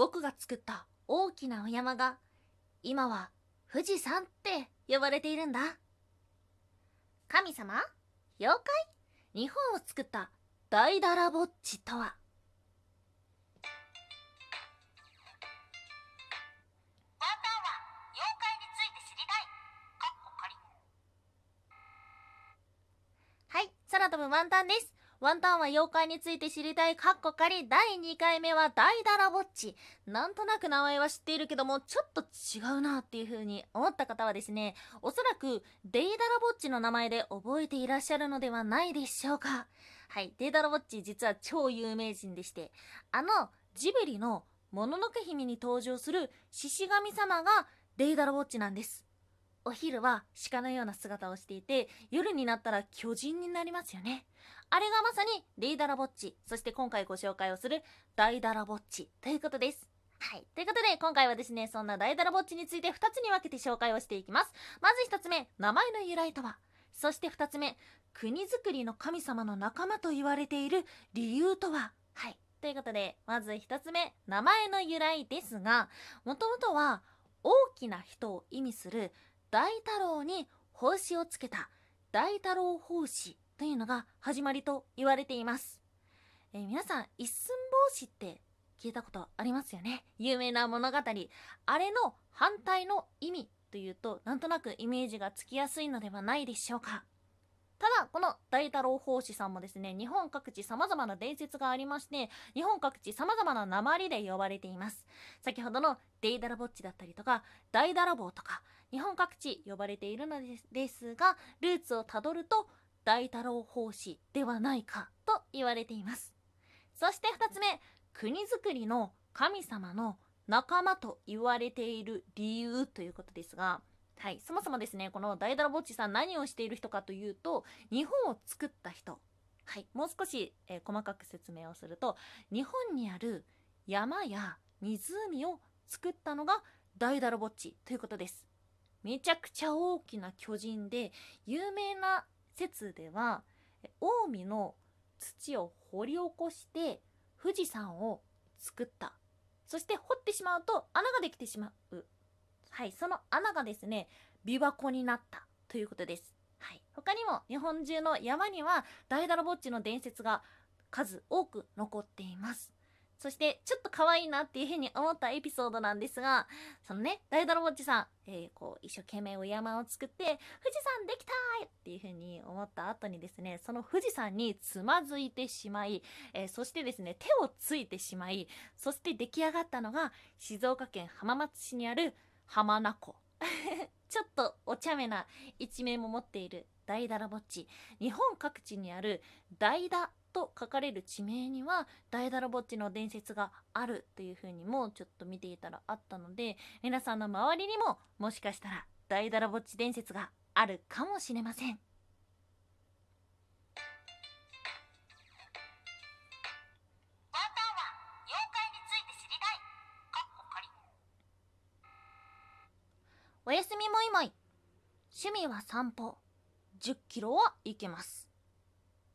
僕が作った大きなお山が今は富士山って呼ばれているんだ。神様妖怪日本を作った大だらぼっちとは。はい空飛ぶワンタンですワンタンは妖怪について知りたいカッコ仮第2回目は大だらぼっち。なんとなく名前は知っているけどもちょっと違うなっていう風に思った方はですねおそらくデイダラぼっちの名前で覚えていらっしゃるのではないでしょうか。はいデイダラぼっち実は超有名人でしてあのジブリのもののけ姫に登場する獅子神様がデイダラぼっちなんです。お昼は鹿のような姿をしていて夜になったら巨人になりますよね。あれがまさにデイダラぼっちそして今回ご紹介をする大ダラぼっちということです。はい。ということで今回はですねそんな大ダラぼっちについて2つに分けて紹介をしていきます。まず1つ目名前の由来とは。そして2つ目国づくりの神様の仲間と言われている理由とは。はい。ということでまず1つ目名前の由来ですがもともとは大きな人を意味する大太郎に帽子をつけた。大太郎法師というのが始まりと言われています、えー、皆さん一寸法師って聞いたことありますよね？有名な物語。あれの反対の意味というとなんとなくイメージがつきやすいのではないでしょうか？ただこの大太郎法師さんもですね日本各地様々な伝説がありまして日本各地様々な鉛で呼ばれています。先ほどのデイダラボッチだったりとか大ダラボとか日本各地呼ばれているのですがルーツをたどると大太郎法師ではないかと言われています。そして2つ目国づくりの神様の仲間と言われている理由ということですがはい、そもそもですねこの大だらぼっちさん何をしている人かというと日本を作った人。はい。もう少し、えー、細かく説明をすると日本にある山や湖を作ったのが大だらぼっちということです。めちゃくちゃ大きな巨人で有名な説では近江の土を掘り起こして富士山を作った。そして掘ってしまうと穴ができてしまう。はいその穴がですね琵琶湖になったということです。はい。他にも日本中の山には大だらぼっちの伝説が数多く残っています。そしてちょっと可愛いなっていうふうに思ったエピソードなんですがそのね大だらぼっちさん、えー、こう一生懸命お山を作って富士山できたーっていうふうに思った後にですねその富士山につまずいてしまい、えー、そしてですね手をついてしまいそして出来上がったのが静岡県浜松市にある浜名湖 ちょっとお茶目な一面も持っている大だらぼっち日本各地にある大だと書かれる地名には大だらぼっちの伝説があるというふうにもちょっと見ていたらあったので皆さんの周りにももしかしたら大だらぼっち伝説があるかもしれません。おやすみもいもい。趣味は散歩。10キロは行けます。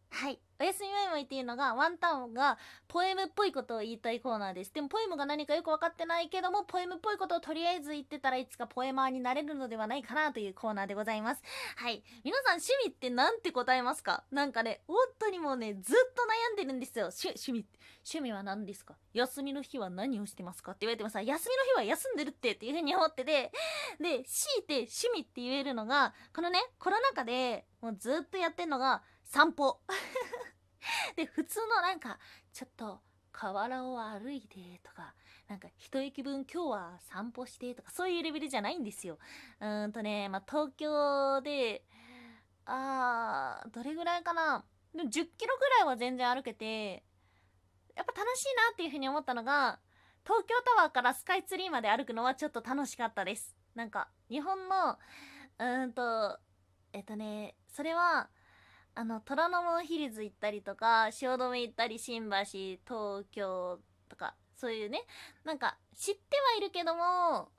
はい。おやすみもいもいっていうのがワンタンがポエムっぽいことを言いたいコーナーです。でもポエムが何かよく分かってないけどもポエムっぽいことをとりあえず言ってたらいつかポエマーになれるのではないかなというコーナーでございます。はい。皆さん趣味って何て答えますか？なんかね本当にもうねずっと悩んでるんですよ。趣味趣味は何ですか？休みの日は何をしてますかって言われてもさ休みの日は休んでるってっていう風に思ってて。で強いて趣味って言えるのがこのねコロナ禍でもうずっとやってんのが散歩。で普通のなんかちょっと河原を歩いてとかなんか一息分今日は散歩してとかそういうレベルじゃないんですよ。うーんとねまあ東京であーどれぐらいかな。でも10キロぐらいは全然歩けてやっぱ楽しいなっていうふうに思ったのが東京タワーからスカイツリーまで歩くのはちょっと楽しかったです。なんか日本のうーんとえっとねそれはあの虎ノ門ヒルズ行ったりとか汐留行ったり新橋東京とかそういうねなんか知ってはいるけども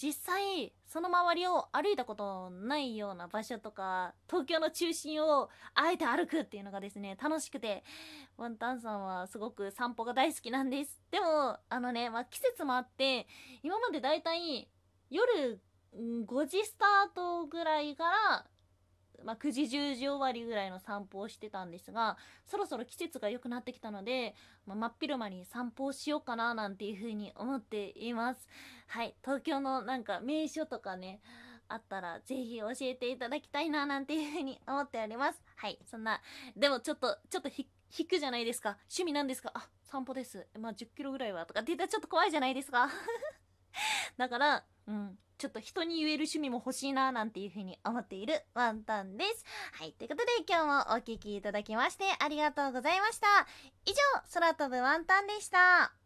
実際その周りを歩いたことないような場所とか東京の中心をあえて歩くっていうのがですね楽しくてワンタンさんはすごく散歩が大好きなんです。でもあのね、まあ、季節もあって今までだいたい夜5時スタートぐらいからまあ、9時10時終わりぐらいの散歩をしてたんですがそろそろ季節が良くなってきたので、まあ、真っ昼間に散歩をしようかななんていう風に思っています。はい。東京のなんか名所とかねあったらぜひ教えていただきたいななんていう風に思っております。はい。そんなでもちょっとちょっと引くじゃないですか。趣味なんですか？あ散歩です。まあ10キロぐらいはとかって言ったらちょっと怖いじゃないですか。だからうんちょっと人に言える趣味も欲しいななんていう風に思っているワンタンです。はい。ということで今日もお聴きいただきましてありがとうございました。以上、空飛ぶワンタンでした。